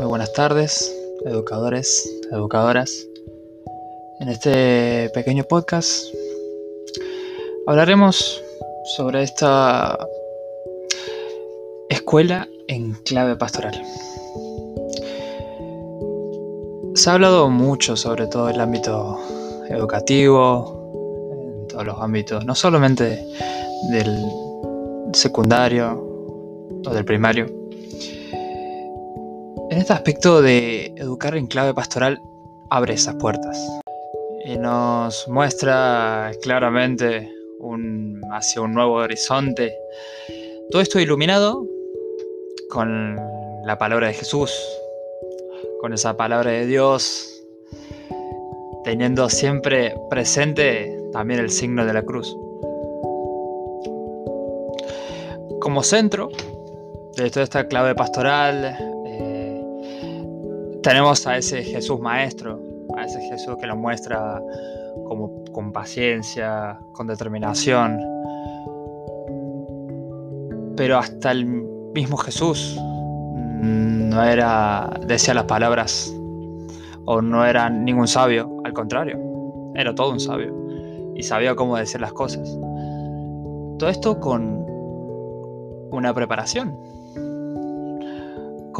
Muy buenas tardes, educadores, educadoras. En este pequeño podcast hablaremos sobre esta escuela en clave pastoral. Se ha hablado mucho sobre todo el ámbito educativo, en todos los ámbitos, no solamente del secundario o del primario, en este aspecto de educar en clave pastoral abre esas puertas y nos muestra claramente hacia un nuevo horizonte. Todo esto iluminado con la palabra de Jesús, con esa palabra de Dios, teniendo siempre presente también el signo de la cruz. Como centro de toda esta clave pastoral, tenemos a ese Jesús maestro, a ese Jesús que lo muestra como con paciencia, con determinación. Pero hasta el mismo Jesús no era, decía las palabras, o no era ningún sabio, al contrario, era todo un sabio y sabía cómo decir las cosas. Todo esto con una preparación,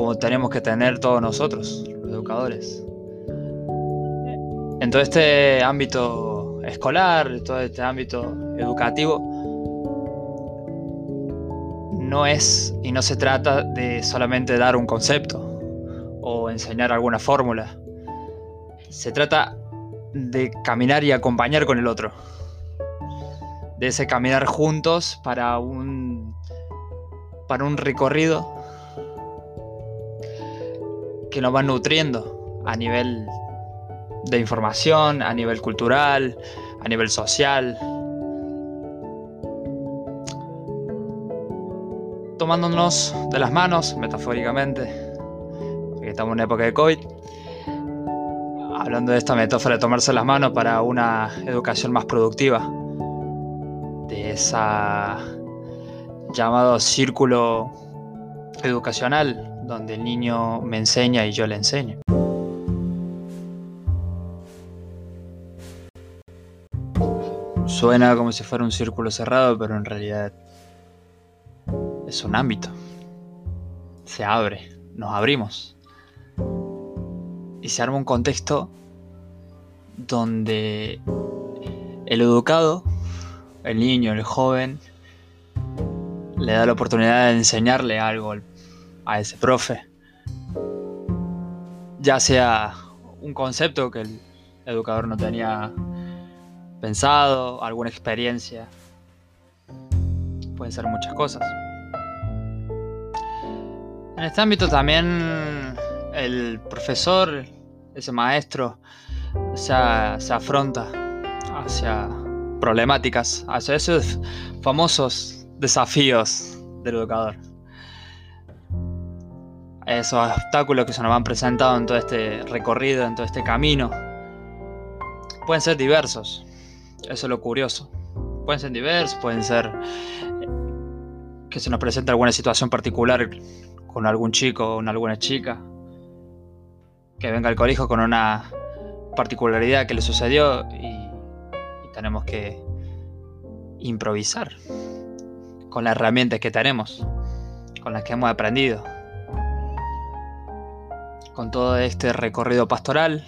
como tenemos que tener todos nosotros, los educadores. En todo este ámbito escolar, en todo este ámbito educativo, no es y no se trata de solamente dar un concepto o enseñar alguna fórmula. Se trata de caminar y acompañar con el otro. De ese caminar juntos para un para un recorrido que nos van nutriendo a nivel de información, a nivel cultural, a nivel social. Tomándonos de las manos, metafóricamente, porque estamos en época de COVID, hablando de esta metáfora de tomarse las manos para una educación más productiva, de esa llamado círculo educacional donde el niño me enseña y yo le enseño. Suena como si fuera un círculo cerrado, pero en realidad es un ámbito. Se abre, nos abrimos. Y se arma un contexto donde el educado, el niño, el joven, le da la oportunidad de enseñarle algo al a ese profe. Ya sea un concepto que el educador no tenía pensado, alguna experiencia. Pueden ser muchas cosas. En este ámbito también el profesor, ese maestro, se, se afronta hacia problemáticas, hacia esos famosos desafíos del educador esos obstáculos que se nos van presentando en todo este recorrido, en todo este camino, pueden ser diversos. Eso es lo curioso. Pueden ser diversos, pueden ser eh, que se nos presente alguna situación particular con algún chico o alguna chica, que venga al colegio con una particularidad que le sucedió y tenemos que improvisar con las herramientas que tenemos, con las que hemos aprendido con todo este recorrido pastoral,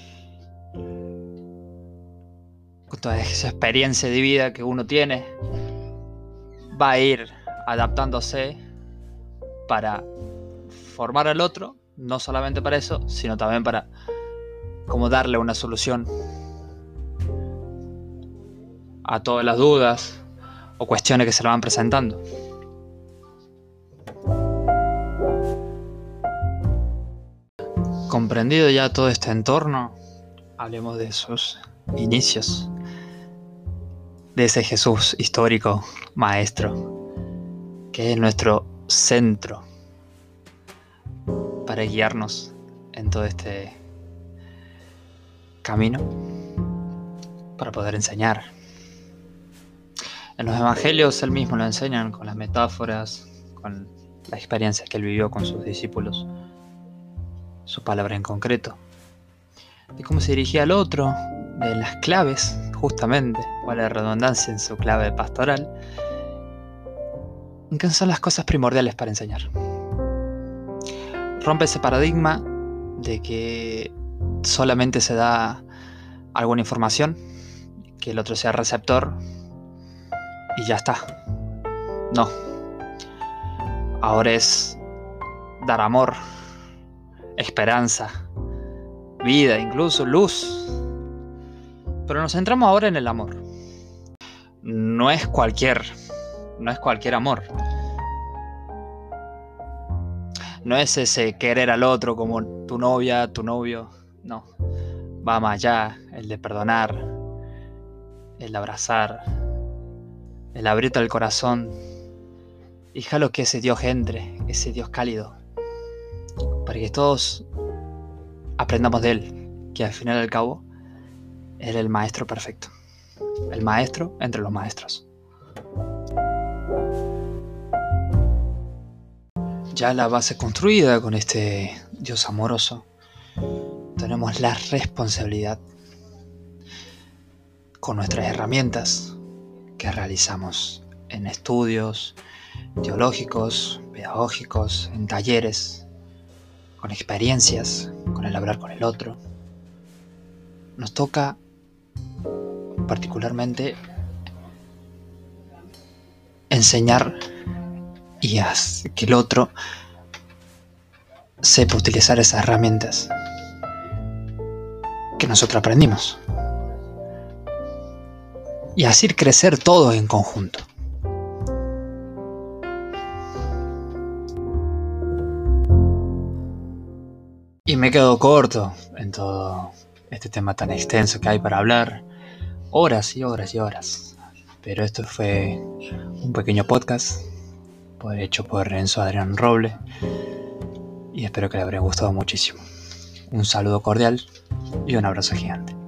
con toda esa experiencia de vida que uno tiene, va a ir adaptándose para formar al otro, no solamente para eso, sino también para cómo darle una solución a todas las dudas o cuestiones que se le van presentando. Comprendido ya todo este entorno, hablemos de sus inicios, de ese Jesús histórico, maestro, que es nuestro centro para guiarnos en todo este camino, para poder enseñar. En los evangelios él mismo lo enseñan con las metáforas, con la experiencia que él vivió con sus discípulos su palabra en concreto, de cómo se dirigía al otro, de las claves, justamente, es la redundancia en su clave pastoral, qué son las cosas primordiales para enseñar. Rompe ese paradigma de que solamente se da alguna información, que el otro sea receptor y ya está. No. Ahora es dar amor, esperanza, vida, incluso luz. Pero nos centramos ahora en el amor. No es cualquier, no es cualquier amor. No es ese querer al otro como tu novia, tu novio. No. Va más allá, el de perdonar, el de abrazar, el abrirte el corazón. Y que ese Dios entre, ese Dios cálido. Para que todos aprendamos de Él, que al final y al cabo era el maestro perfecto. El maestro entre los maestros. Ya la base construida con este Dios amoroso, tenemos la responsabilidad con nuestras herramientas que realizamos en estudios teológicos, pedagógicos, en talleres, con experiencias, con el hablar con el otro. Nos toca particularmente enseñar y que el otro sepa utilizar esas herramientas que nosotros aprendimos. Y así crecer todo en conjunto. Me quedo corto en todo este tema tan extenso que hay para hablar. Horas y horas y horas. Pero esto fue un pequeño podcast hecho por Renzo Adrián Roble y espero que le haya gustado muchísimo. Un saludo cordial y un abrazo gigante.